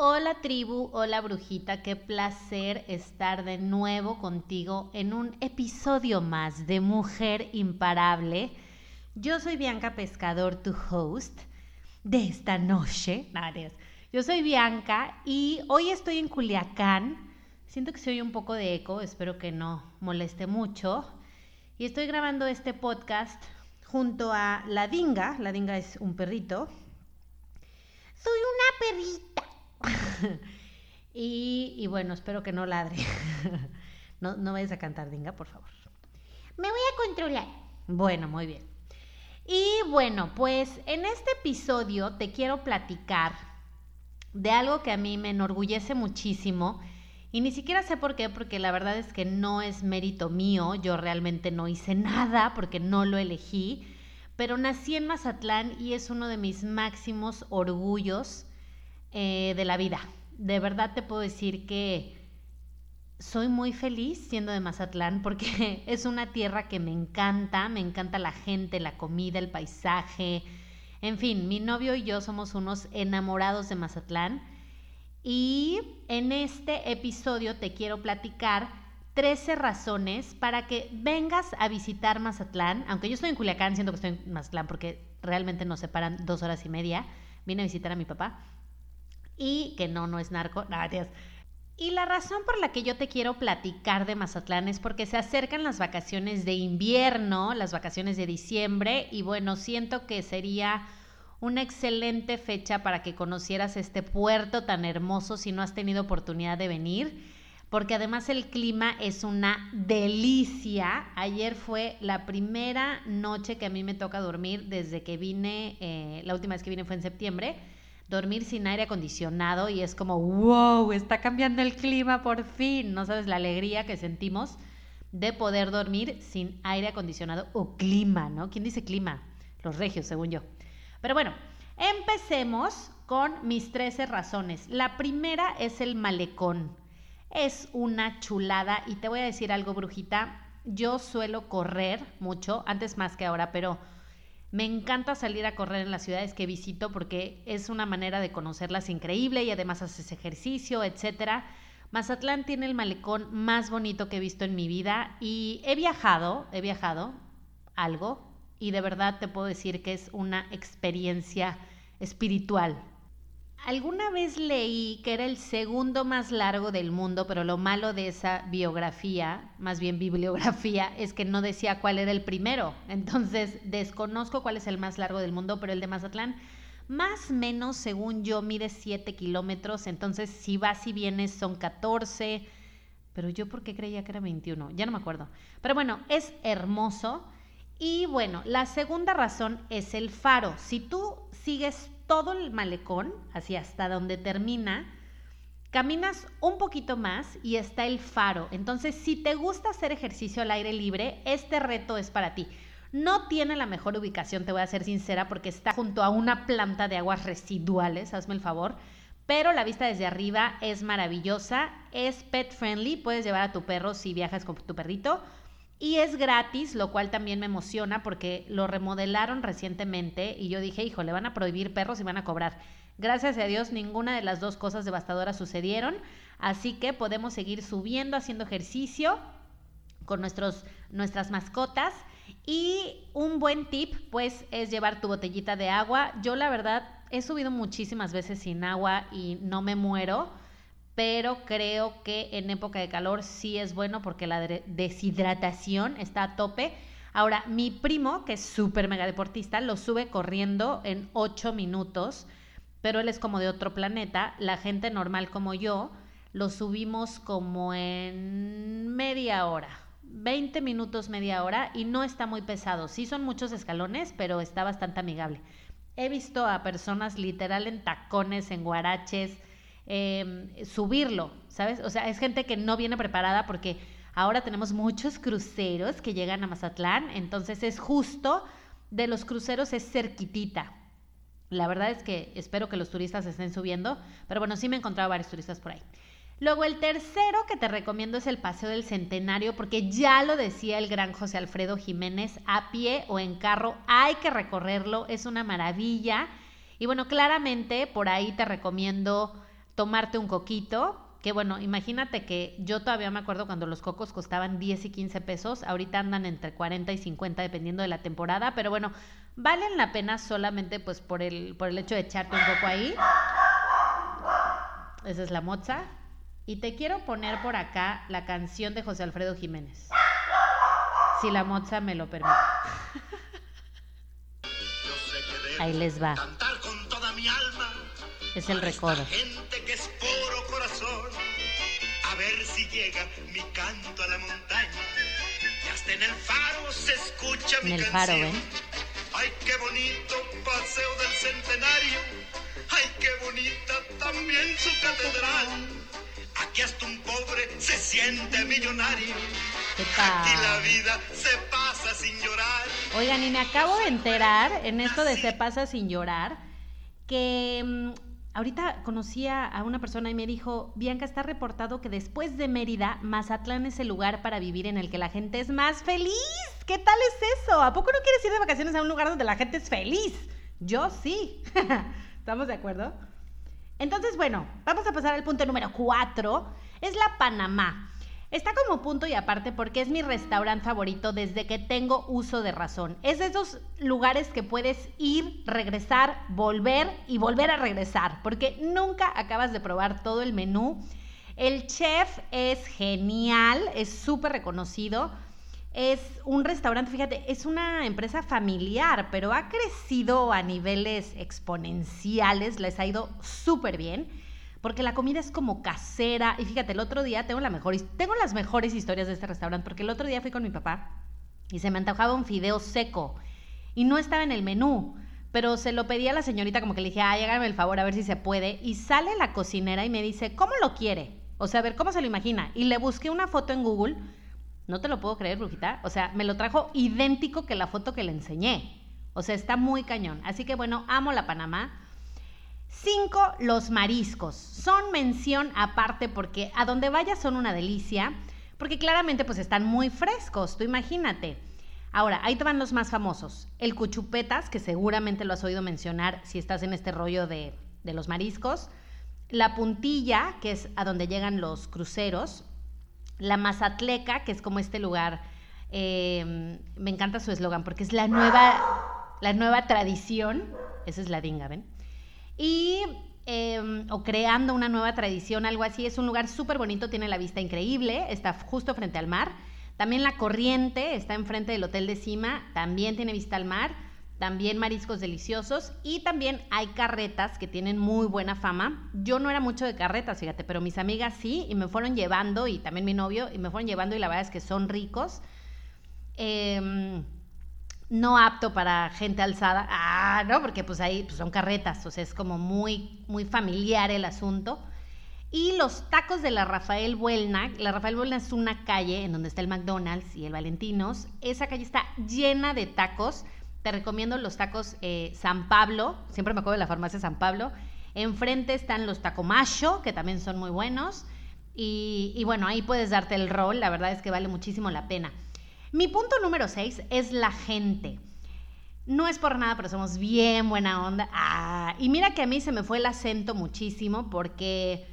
Hola tribu, hola brujita, qué placer estar de nuevo contigo en un episodio más de Mujer Imparable. Yo soy Bianca Pescador, tu host de esta noche. Yo soy Bianca y hoy estoy en Culiacán. Siento que se oye un poco de eco, espero que no moleste mucho. Y estoy grabando este podcast junto a la dinga. La dinga es un perrito. Soy una perrita y, bueno, espero que no ladre. no, no vayas a cantar, Dinga, por favor. Me voy a controlar. Bueno, muy bien. Y bueno, pues en este episodio te quiero platicar de algo que a mí me enorgullece muchísimo. Y ni siquiera sé por qué, porque la verdad es que no es mérito mío, yo realmente no hice nada porque no lo elegí, pero nací en Mazatlán y es uno de mis máximos orgullos eh, de la vida. De verdad te puedo decir que soy muy feliz siendo de Mazatlán porque es una tierra que me encanta, me encanta la gente, la comida, el paisaje. En fin, mi novio y yo somos unos enamorados de Mazatlán. Y en este episodio te quiero platicar 13 razones para que vengas a visitar Mazatlán. Aunque yo estoy en Culiacán, siento que estoy en Mazatlán porque realmente nos separan dos horas y media. Vine a visitar a mi papá y que no, no es narco. Gracias. Y la razón por la que yo te quiero platicar de Mazatlán es porque se acercan las vacaciones de invierno, las vacaciones de diciembre, y bueno, siento que sería una excelente fecha para que conocieras este puerto tan hermoso si no has tenido oportunidad de venir, porque además el clima es una delicia. Ayer fue la primera noche que a mí me toca dormir desde que vine, eh, la última vez que vine fue en septiembre dormir sin aire acondicionado y es como, wow, está cambiando el clima por fin. No sabes la alegría que sentimos de poder dormir sin aire acondicionado o clima, ¿no? ¿Quién dice clima? Los regios, según yo. Pero bueno, empecemos con mis 13 razones. La primera es el malecón. Es una chulada y te voy a decir algo, brujita. Yo suelo correr mucho, antes más que ahora, pero me encanta salir a correr en las ciudades que visito porque es una manera de conocerlas increíble y además haces ejercicio, etcétera. Mazatlán tiene el malecón más bonito que he visto en mi vida y he viajado, he viajado algo y de verdad te puedo decir que es una experiencia espiritual Alguna vez leí que era el segundo más largo del mundo, pero lo malo de esa biografía, más bien bibliografía, es que no decía cuál era el primero. Entonces, desconozco cuál es el más largo del mundo, pero el de Mazatlán, más o menos, según yo, mide 7 kilómetros. Entonces, si vas y vienes, son 14. Pero yo, ¿por qué creía que era 21? Ya no me acuerdo. Pero bueno, es hermoso. Y bueno, la segunda razón es el faro. Si tú sigues todo el malecón, así hasta donde termina, caminas un poquito más y está el faro. Entonces, si te gusta hacer ejercicio al aire libre, este reto es para ti. No tiene la mejor ubicación, te voy a ser sincera, porque está junto a una planta de aguas residuales, hazme el favor. Pero la vista desde arriba es maravillosa, es pet friendly, puedes llevar a tu perro si viajas con tu perrito y es gratis, lo cual también me emociona porque lo remodelaron recientemente y yo dije, hijo, le van a prohibir perros y van a cobrar. Gracias a Dios, ninguna de las dos cosas devastadoras sucedieron, así que podemos seguir subiendo, haciendo ejercicio con nuestros, nuestras mascotas. Y un buen tip, pues, es llevar tu botellita de agua. Yo, la verdad, he subido muchísimas veces sin agua y no me muero pero creo que en época de calor sí es bueno porque la deshidratación está a tope. Ahora, mi primo, que es súper mega deportista, lo sube corriendo en 8 minutos, pero él es como de otro planeta. La gente normal como yo, lo subimos como en media hora, 20 minutos, media hora, y no está muy pesado. Sí son muchos escalones, pero está bastante amigable. He visto a personas literal en tacones, en guaraches, em, subirlo, ¿sabes? O sea, es gente que no viene preparada porque ahora tenemos muchos cruceros que llegan a Mazatlán, entonces es justo de los cruceros es cerquitita. La verdad es que espero que los turistas estén subiendo, pero bueno, sí me he encontrado varios turistas por ahí. Luego el tercero que te recomiendo es el Paseo del Centenario, porque ya lo decía el gran José Alfredo Jiménez, a pie o en carro hay que recorrerlo, es una maravilla. Y bueno, claramente por ahí te recomiendo tomarte un coquito, que bueno, imagínate que yo todavía me acuerdo cuando los cocos costaban 10 y 15 pesos, ahorita andan entre 40 y 50 dependiendo de la temporada, pero bueno, valen la pena solamente pues por el, por el hecho de echarte un coco ahí. Esa es la moza. Y te quiero poner por acá la canción de José Alfredo Jiménez. Si la moza me lo permite. Ahí les va. Es el recodo. Llega mi canto a la montaña. Y hasta en el faro se escucha mi En el faro, ¿ven? Ay, qué bonito paseo del centenario. Ay, qué bonita también su catedral. Aquí hasta un pobre se siente millonario. Aquí la vida se pasa sin llorar. Oigan, y me acabo de enterar en esto de se pasa sin llorar que mm, ahorita conocí a una persona y me dijo, Bianca, está reportado que después de Mérida, Mazatlán es el lugar para vivir en el que la gente es más feliz. ¿Qué tal es eso? ¿A poco no quieres ir de vacaciones a un lugar donde la gente es feliz? Yo sí. ¿Estamos de acuerdo? Entonces, bueno, vamos a pasar al punto número cuatro. Es la Panamá. Está como punto y aparte porque es mi restaurante favorito desde que tengo uso de razón. Es de esos lugares que puedes ir, regresar, volver y volver a regresar, porque nunca acabas de probar todo el menú. El chef es genial, es súper reconocido es un restaurante, fíjate, es una empresa familiar, pero ha crecido a niveles exponenciales, les ha ido súper bien, porque la comida es como casera. Y fíjate, el otro día tengo, la mejor, tengo las mejores historias de este restaurante, porque el otro día fui con mi papá y se me antojaba un fideo seco y no estaba en el menú. Pero se lo pedí a la señorita como que le dije, ay, hágame el favor a ver si se puede. Y sale la cocinera y me dice, ¿cómo lo quiere? O sea, a ver, ¿cómo se lo imagina? Y le busqué una foto en Google no te lo puedo creer, brujita. O sea, me lo trajo idéntico que la foto que le enseñé. O sea, está muy cañón. Así que bueno, amo la Panamá. Cinco, los mariscos. Son mención aparte porque a donde vayas son una delicia. Porque claramente pues están muy frescos, tú imagínate. Ahora, ahí te van los más famosos. El cuchupetas, que seguramente lo has oído mencionar si estás en este rollo de, de los mariscos. La puntilla, que es a donde llegan los cruceros la Mazatleca, que es como este lugar, em, me encanta su eslogan porque es la nueva, la nueva tradición, esa es la dinga, ¿ven? Y, em, o creando una nueva tradición, algo así, es un lugar súper bonito, tiene la vista increíble, está justo frente al mar. También la corriente está enfrente del Hotel de Cima, también tiene vista al mar también mariscos deliciosos y también hay carretas que tienen muy buena fama. Yo no era mucho de carretas, fíjate, pero mis amigas sí y me fueron llevando y también mi novio y me fueron llevando y la verdad es que son ricos. Em, no apto para gente alzada, ah, no, porque pues ahí pues son carretas, o sea, es como muy, muy familiar el asunto. Y los tacos de la Rafael Buelna, la Rafael Buelna es una calle en donde está el McDonald's y el Valentinos, esa calle está llena de tacos te recomiendo los tacos eh, San Pablo, siempre me acuerdo de la farmacia San Pablo. Enfrente están los tacomacho, que también son muy buenos. Y, bueno, ahí puedes darte el rol, la verdad es que vale muchísimo la pena. Mi punto número 6 es la gente. No es por nada, pero somos bien buena onda. Ah, y mira que a mí se me fue el acento muchísimo porque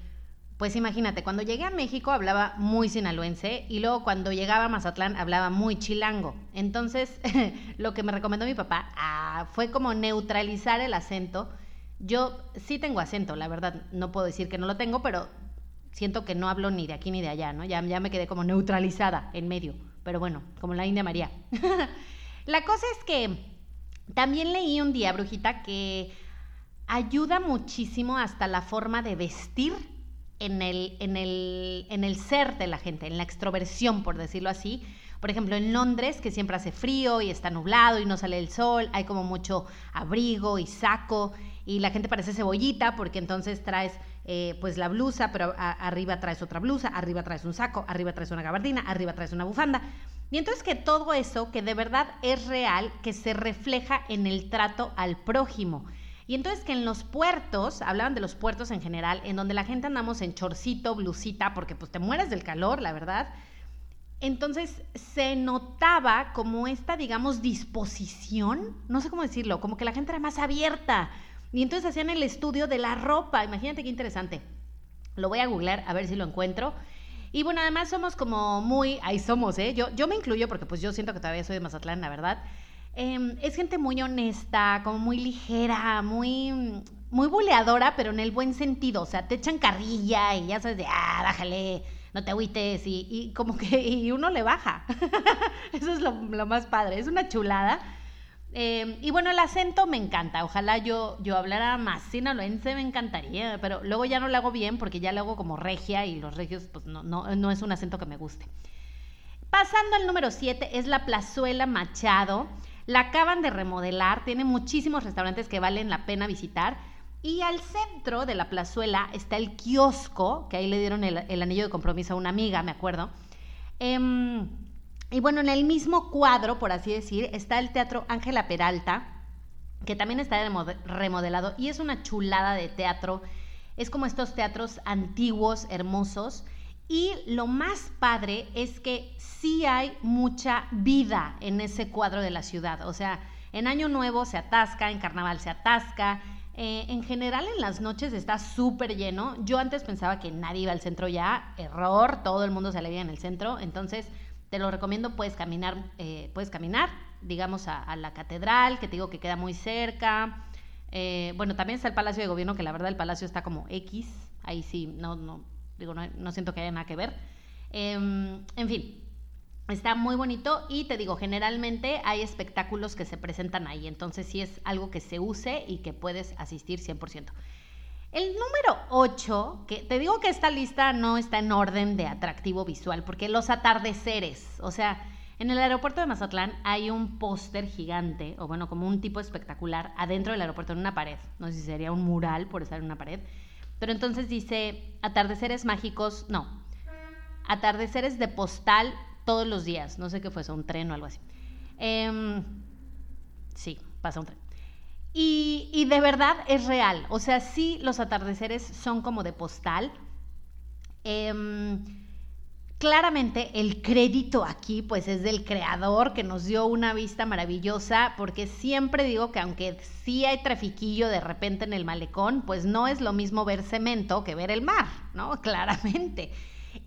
pues imagínate, cuando llegué a México hablaba muy sinaloense y luego cuando llegaba a Mazatlán hablaba muy chilango. Entonces, lo que me recomendó mi papá ah, fue como neutralizar el acento. Yo sí tengo acento, la verdad, no puedo decir que no lo tengo, pero siento que no hablo ni de aquí ni de allá, ¿no? Ya, ya me quedé como neutralizada en medio, pero bueno, como la India María. la cosa es que también leí un día, Brujita, que ayuda muchísimo hasta la forma de vestir en el, en el, en el ser de la gente, en la extroversión, por decirlo así. Por ejemplo, en Londres, que siempre hace frío y está nublado y no sale el sol, hay como mucho abrigo y saco y la gente parece cebollita porque entonces traes eh, pues la blusa, pero arriba traes otra blusa, arriba traes un saco, arriba traes una gabardina, arriba traes una bufanda. Y entonces que todo eso, que de verdad es real, que se refleja en el trato al prójimo. Y entonces que en los puertos, hablaban de los puertos en general, en donde la gente andamos en chorcito, blusita, porque pues te mueres del calor, la verdad. Entonces se notaba como esta, digamos, disposición, no sé cómo decirlo, como que la gente era más abierta. Y entonces hacían el estudio de la ropa, imagínate qué interesante. Lo voy a googlear a ver si lo encuentro. Y bueno, además somos como muy, ahí somos, ¿eh? Yo, yo me incluyo porque pues yo siento que todavía soy de Mazatlán, la verdad. Em, es gente muy honesta, como muy ligera, muy, muy buleadora, pero en el buen sentido. O sea, te echan carrilla y ya sabes de, ah, bájale, no te agüites. Y, y como que y uno le baja. Eso es lo, lo, más padre. Es una chulada. Em, y bueno, el acento me encanta. Ojalá yo, yo hablara más sinaloense, me encantaría. Pero luego ya no lo hago bien porque ya lo hago como regia y los regios, pues no, no, no es un acento que me guste. Pasando al número 7 es la Plazuela Machado. La acaban de remodelar, tiene muchísimos restaurantes que valen la pena visitar. Y al centro de la plazuela está el kiosco, que ahí le dieron el, anillo de compromiso a una amiga, me acuerdo. Em, y bueno, en el mismo cuadro, por así decir, está el Teatro Ángela Peralta, que también está remodelado y es una chulada de teatro. Es como estos teatros antiguos, hermosos. Y lo más padre es que sí hay mucha vida en ese cuadro de la ciudad. O sea, en Año Nuevo se atasca, en Carnaval se atasca. Eh, en general en las noches está súper lleno. Yo antes pensaba que nadie iba al centro ya. Error, todo el mundo se alivia en el centro. Entonces, te lo recomiendo, puedes caminar, eh, puedes caminar, digamos, a, la catedral, que te digo que queda muy cerca. Eh, bueno, también está el Palacio de Gobierno, que la verdad el palacio está como X. Ahí sí, no, digo, no, siento que haya nada que ver. Em, en fin, está muy bonito y te digo, generalmente hay espectáculos que se presentan ahí, entonces sí es algo que se use y que puedes asistir 100%. El número 8, que te digo que esta lista no está en orden de atractivo visual, porque los atardeceres, o sea, en el aeropuerto de Mazatlán hay un póster gigante, o bueno, como un tipo espectacular, adentro del aeropuerto en una pared. No sé si sería un mural por estar en una pared, pero entonces dice atardeceres mágicos, no, atardeceres de postal todos los días. No sé qué fue eso, un tren o algo así. Em, sí, pasa un tren. Y, de verdad es real. O sea, sí, los atardeceres son como de postal. Em, claramente el crédito aquí pues es del creador que nos dio una vista maravillosa porque siempre digo que aunque sí hay trafiquillo de repente en el malecón, pues no es lo mismo ver cemento que ver el mar, ¿no? Claramente.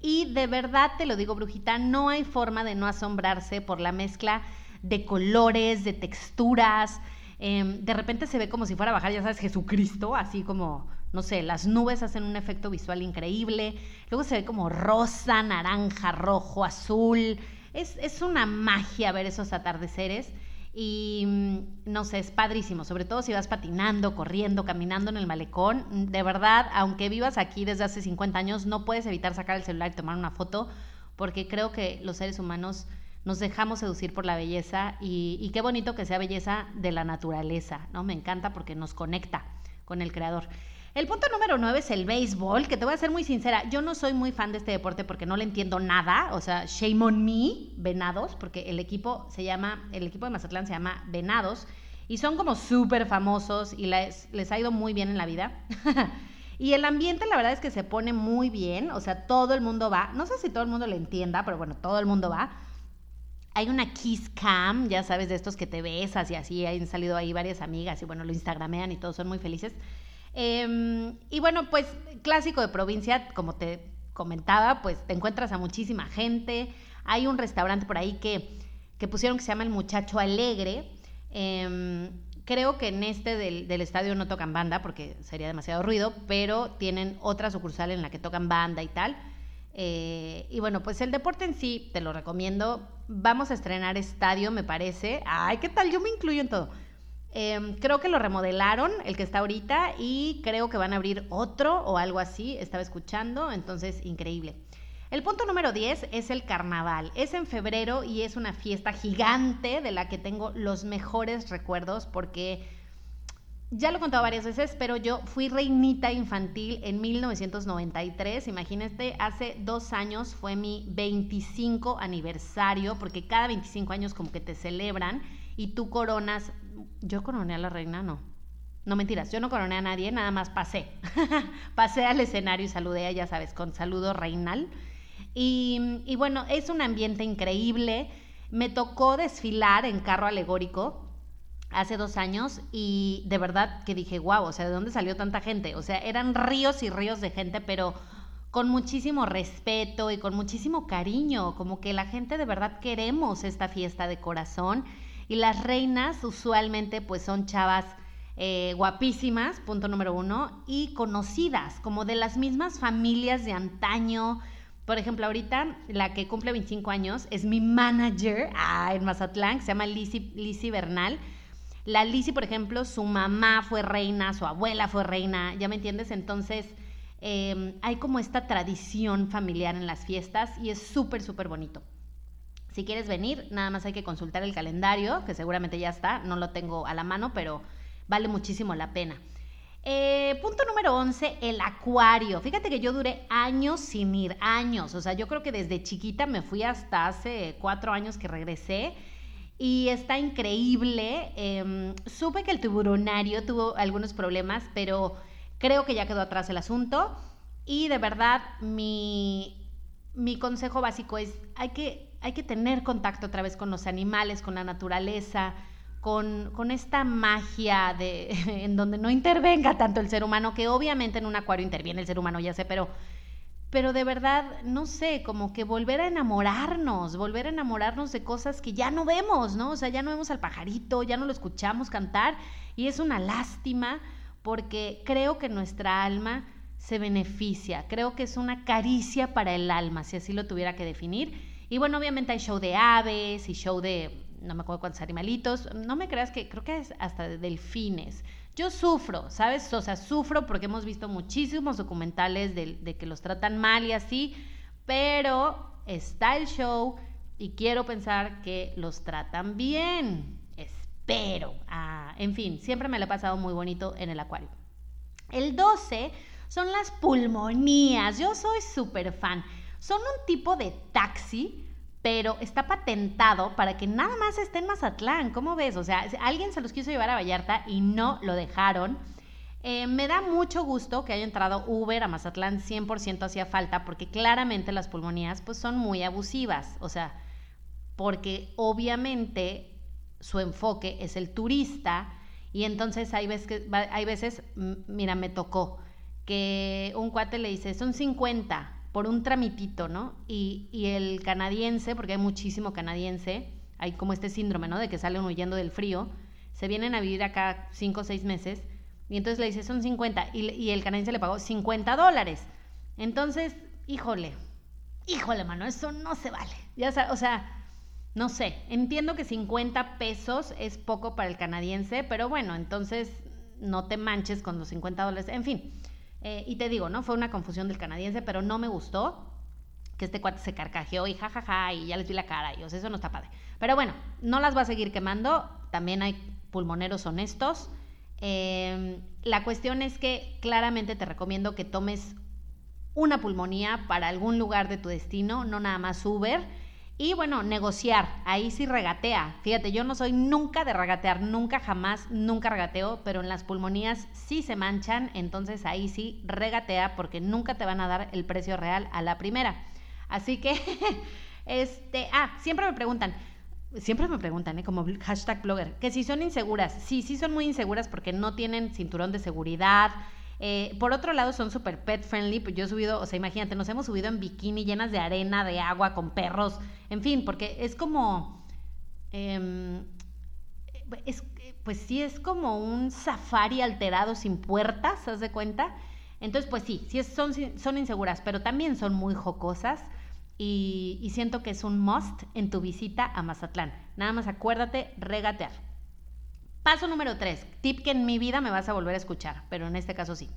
Y de verdad te lo digo, Brujita, no hay forma de no asombrarse por la mezcla de colores, de texturas. Em, de repente se ve como si fuera a bajar, ya sabes, Jesucristo, así como no sé, las nubes hacen un efecto visual increíble, luego se ve como rosa, naranja, rojo, azul, es, una magia ver esos atardeceres y mm, no sé, es padrísimo, sobre todo si vas patinando, corriendo, caminando en el malecón, de verdad, aunque vivas aquí desde hace 50 años, no puedes evitar sacar el celular y tomar una foto, porque creo que los seres humanos nos dejamos seducir por la belleza y, y qué bonito que sea belleza de la naturaleza, ¿no? Me encanta porque nos conecta con el creador. El punto número nueve es el béisbol, que te voy a ser muy sincera, yo no soy muy fan de este deporte porque no le entiendo nada, o sea, shame on me, Venados, porque el equipo se llama, el equipo de Mazatlán se llama Venados, y son como súper famosos y les, les ha ido muy bien en la vida. y el ambiente la verdad es que se pone muy bien, o sea, todo el mundo va, no sé si todo el mundo le entienda, pero bueno, todo el mundo va. Hay una kiss cam, ya sabes, de estos que te besas y así, han salido ahí varias amigas y bueno, lo instagramean y todos son muy felices. Em, y bueno, pues clásico de provincia, como te comentaba, pues te encuentras a muchísima gente. Hay un restaurante por ahí que, pusieron que se llama El Muchacho Alegre, em, creo que en este del, del, estadio no tocan banda porque sería demasiado ruido, pero tienen otra sucursal en la que tocan banda y tal. Eh, y bueno, pues el deporte en sí, te lo recomiendo. Vamos a estrenar estadio, me parece. Ay, ¿qué tal? Yo me incluyo en todo. Em, creo que lo remodelaron, el que está ahorita, y creo que van a abrir otro o algo así. Estaba escuchando, entonces increíble. El punto número 10 es el carnaval. Es en febrero y es una fiesta gigante de la que tengo los mejores recuerdos porque ya lo he contado varias veces, pero yo fui reinita infantil en 1993. Imagínate, hace dos años fue mi 25 aniversario, porque cada 25 años como que te celebran y tú coronas. Yo coroné a la reina, no. No mentiras, yo no coroné a nadie, nada más pasé. pasé al escenario y saludé, ya sabes, con saludo reinal. Y, y bueno, es un ambiente increíble. Me tocó desfilar en carro alegórico hace dos años y de verdad que dije, wow, o sea, ¿de dónde salió tanta gente? O sea, eran ríos y ríos de gente, pero con muchísimo respeto y con muchísimo cariño, como que la gente de verdad queremos esta fiesta de corazón y las reinas usualmente pues son chavas eh, guapísimas, punto número uno, y conocidas, como de las mismas familias de antaño. Por ejemplo, ahorita la que cumple 25 años es mi manager ah, en Mazatlán, se llama Lizzie Bernal la Lizzie, por ejemplo, su mamá fue reina, su abuela fue reina, ¿ya me entiendes? Entonces, em, hay como esta tradición familiar en las fiestas y es súper, súper bonito. Si quieres venir, nada más hay que consultar el calendario, que seguramente ya está, no lo tengo a la mano, pero vale muchísimo la pena. Eh, punto número 11, el acuario. Fíjate que yo duré años sin ir, años. O sea, yo creo que desde chiquita me fui hasta hace cuatro años que regresé y está increíble. Em, supe que el tiburonario tuvo algunos problemas, pero creo que ya quedó atrás el asunto. Y de verdad, mi, mi consejo básico es, hay que, hay que tener contacto otra vez con los animales, con la naturaleza, con, con, esta magia de, en donde no intervenga tanto el ser humano, que obviamente en un acuario interviene el ser humano, ya sé, pero pero de verdad, no sé, como que volver a enamorarnos, volver a enamorarnos de cosas que ya no vemos, ¿no? O sea, ya no vemos al pajarito, ya no lo escuchamos cantar y es una lástima porque creo que nuestra alma se beneficia, creo que es una caricia para el alma, si así lo tuviera que definir. Y bueno, obviamente hay show de aves y show de, no me acuerdo cuántos animalitos, no me creas que creo que es hasta de delfines. Yo sufro, ¿sabes? O sea, sufro porque hemos visto muchísimos documentales de, que los tratan mal y así, pero está el show y quiero pensar que los tratan bien. Espero. Ah, en fin, siempre me lo he pasado muy bonito en el acuario. El 12 son las pulmonías. Yo soy súper fan. Son un tipo de taxi pero está patentado para que nada más esté en Mazatlán. ¿Cómo ves? O sea, alguien se los quiso llevar a Vallarta y no lo dejaron. Eh, me da mucho gusto que haya entrado Uber a Mazatlán, 100% hacía falta, porque claramente las pulmonías pues son muy abusivas, o sea, porque obviamente su enfoque es el turista y entonces hay veces, que, hay veces mira, me tocó que un cuate le dice, son 50, por un tramitito, ¿no? Y, el canadiense, porque hay muchísimo canadiense, hay como este síndrome, ¿no? De que salen huyendo del frío, se vienen a vivir acá cinco o seis meses, y entonces le dice, son 50, y, y el canadiense le pagó 50 dólares. Entonces, híjole, híjole, mano, eso no se vale. Ya o sea, no sé, entiendo que 50 pesos es poco para el canadiense, pero bueno, entonces no te manches con los 50 dólares, en fin. Eh, y te digo, ¿no? Fue una confusión del canadiense, pero no me gustó que este cuate se carcajeó y jajaja y ya les vi la cara y o sea, eso no está padre. Pero bueno, no las va a seguir quemando, también hay pulmoneros honestos. Em, la cuestión es que claramente te recomiendo que tomes una pulmonía para algún lugar de tu destino, no nada más Uber y bueno, negociar, ahí sí regatea. Fíjate, yo no soy nunca de regatear, nunca jamás, nunca regateo, pero en las pulmonías sí se manchan, entonces ahí sí regatea porque nunca te van a dar el precio real a la primera. Así que, este, ah, siempre me preguntan, siempre me preguntan, ¿eh? como hashtag blogger, que si son inseguras. Sí, sí son muy inseguras porque no tienen cinturón de seguridad, eh, por otro lado, son súper pet friendly. Pues yo he subido, o sea, imagínate, nos hemos subido en bikini llenas de arena, de agua, con perros, en fin, porque es como. Em, es, pues sí es como un safari alterado sin puertas, ¿haz de cuenta? Entonces, pues sí, sí son, son inseguras, pero también son muy jocosas y, y siento que es un must en tu visita a Mazatlán. Nada más acuérdate, regatear. Paso número 3, tip que en mi vida me vas a volver a escuchar, pero en este caso sí.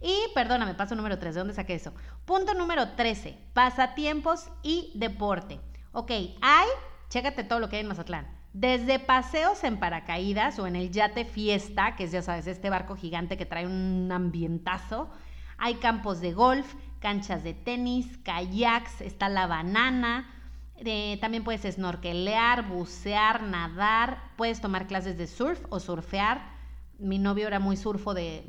Y perdóname, paso número 3, ¿de dónde saqué eso? Punto número 13, pasatiempos y deporte. Ok, hay, chécate todo lo que hay en Mazatlán. Desde paseos en paracaídas o en el yate fiesta, que es ya sabes, este barco gigante que trae un ambientazo. Hay campos de golf, canchas de tenis, kayaks, está la banana. Eh, también puedes snorkelear, bucear, nadar. Puedes tomar clases de surf o surfear mi novio era muy surfo de,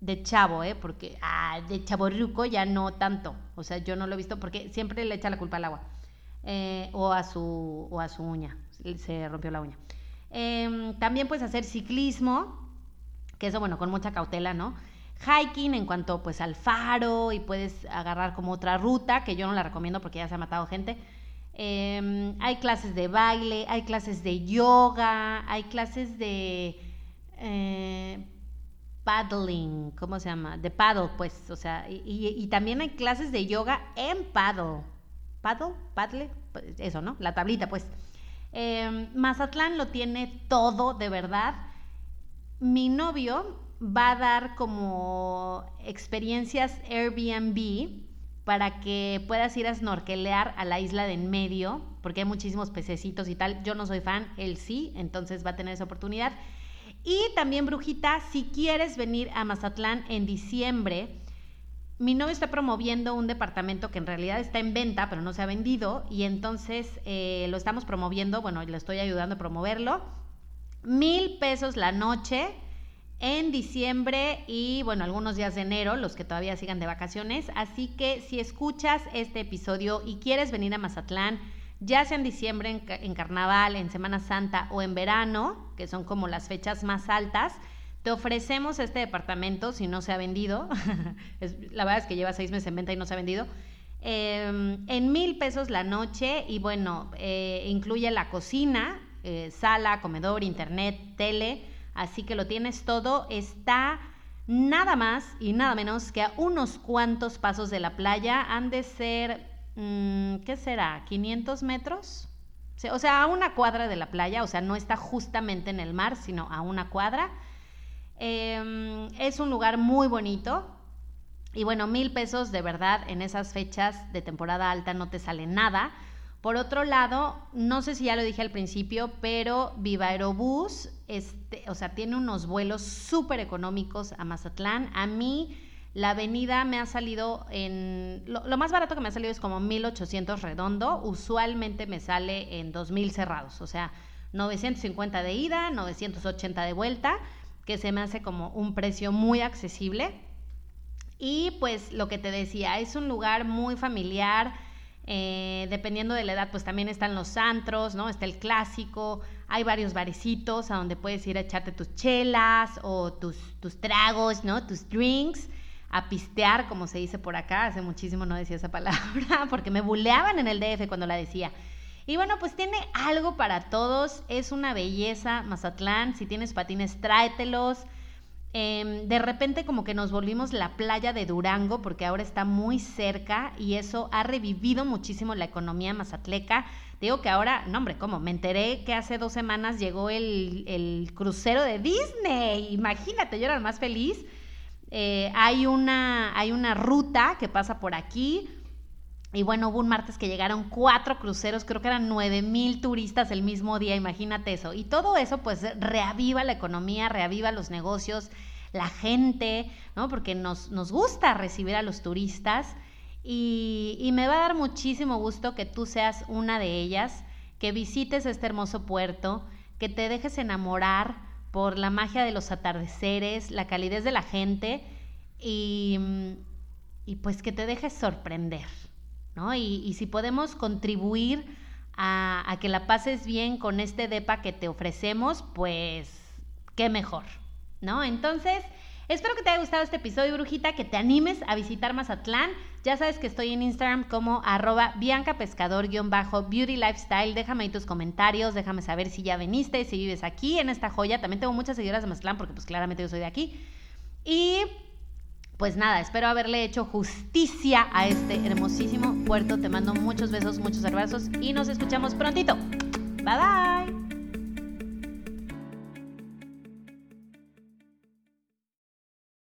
de chavo, ¿eh? Porque, ah, de chaborruco ya no tanto. O sea, yo no lo he visto porque siempre le echa la culpa al agua. Eh, o, a su, o a su uña, se rompió la uña. Em, también puedes hacer ciclismo, que eso, bueno, con mucha cautela, ¿no? Hiking en cuanto pues al faro y puedes agarrar como otra ruta, que yo no la recomiendo porque ya se ha matado gente. Em, hay clases de baile, hay clases de yoga, hay clases de eh, paddling, ¿cómo se llama? De paddle, pues, o sea, y, también hay clases de yoga en paddle. ¿Paddle? ¿Paddle? Pues, eso, ¿no? La tablita, pues. Em, Mazatlán lo tiene todo, de verdad. Mi novio va a dar como experiencias Airbnb para que puedas ir a snorkelear a la isla de en medio, porque hay muchísimos pececitos y tal. Yo no soy fan, él sí, entonces va a tener esa oportunidad. Y también, Brujita, si quieres venir a Mazatlán en diciembre, mi novio está promoviendo un departamento que en realidad está en venta, pero no se ha vendido, y entonces eh, lo estamos promoviendo, bueno, le estoy ayudando a promoverlo. Mil pesos la noche en diciembre y bueno, algunos días de enero, los que todavía sigan de vacaciones. Así que si escuchas este episodio y quieres venir a Mazatlán, ya sea en diciembre, en, carnaval, en Semana Santa o en verano, que son como las fechas más altas, te ofrecemos este departamento si no se ha vendido. la verdad es que lleva seis meses en venta y no se ha vendido. Em, en mil pesos la noche y bueno, eh, incluye la cocina, eh, sala, comedor, internet, tele, así que lo tienes todo. Está nada más y nada menos que a unos cuantos pasos de la playa. Han de ser Mm, ¿qué será? ¿500 metros? O sea, a una cuadra de la playa, o sea, no está justamente en el mar, sino a una cuadra. Em, es un lugar muy bonito. Y bueno, mil pesos de verdad en esas fechas de temporada alta no te sale nada. Por otro lado, no sé si ya lo dije al principio, pero Viva Aerobús, este, o sea, tiene unos vuelos súper económicos a Mazatlán. A mí la avenida me ha salido en... Lo, más barato que me ha salido es como 1800 redondo. Usualmente me sale en 2000 cerrados. O sea, 950 de ida, 980 de vuelta, que se me hace como un precio muy accesible. Y pues lo que te decía, es un lugar muy familiar. Eh, dependiendo de la edad, pues también están los antros, ¿no? Está el clásico, hay varios barecitos a donde puedes ir a echarte tus chelas o tus, tus tragos, ¿no? Tus drinks a pistear, como se dice por acá. Hace muchísimo no decía esa palabra porque me buleaban en el DF cuando la decía. Y bueno, pues tiene algo para todos. Es una belleza Mazatlán. Si tienes patines, tráetelos. Em, de repente como que nos volvimos la playa de Durango porque ahora está muy cerca y eso ha revivido muchísimo la economía mazatleca. Digo que ahora, no hombre, ¿cómo? Me enteré que hace dos semanas llegó el, el crucero de Disney. Imagínate, yo era más feliz eh, hay, una, hay una ruta que pasa por aquí. Y bueno, hubo un martes que llegaron cuatro cruceros, creo que eran nueve mil turistas el mismo día, imagínate eso. Y todo eso pues reaviva la economía, reaviva los negocios, la gente, ¿no? Porque nos, nos gusta recibir a los turistas y, y, me va a dar muchísimo gusto que tú seas una de ellas, que visites este hermoso puerto, que te dejes enamorar por la magia de los atardeceres, la calidez de la gente y, pues que te dejes sorprender, Y, si podemos contribuir a, a, que la pases bien con este DEPA que te ofrecemos, pues qué mejor, ¿no? Entonces, espero que te haya gustado este episodio, Brujita, que te animes a visitar Mazatlán. Ya sabes que estoy en Instagram como arroba biancapescador-beauty lifestyle. Déjame ahí tus comentarios, déjame saber si ya veniste, si vives aquí en esta joya. También tengo muchas seguidoras de Mazatlán porque pues claramente yo soy de aquí. Y pues nada, espero haberle hecho justicia a este hermosísimo puerto. Te mando muchos besos, muchos abrazos y nos escuchamos prontito. Bye bye.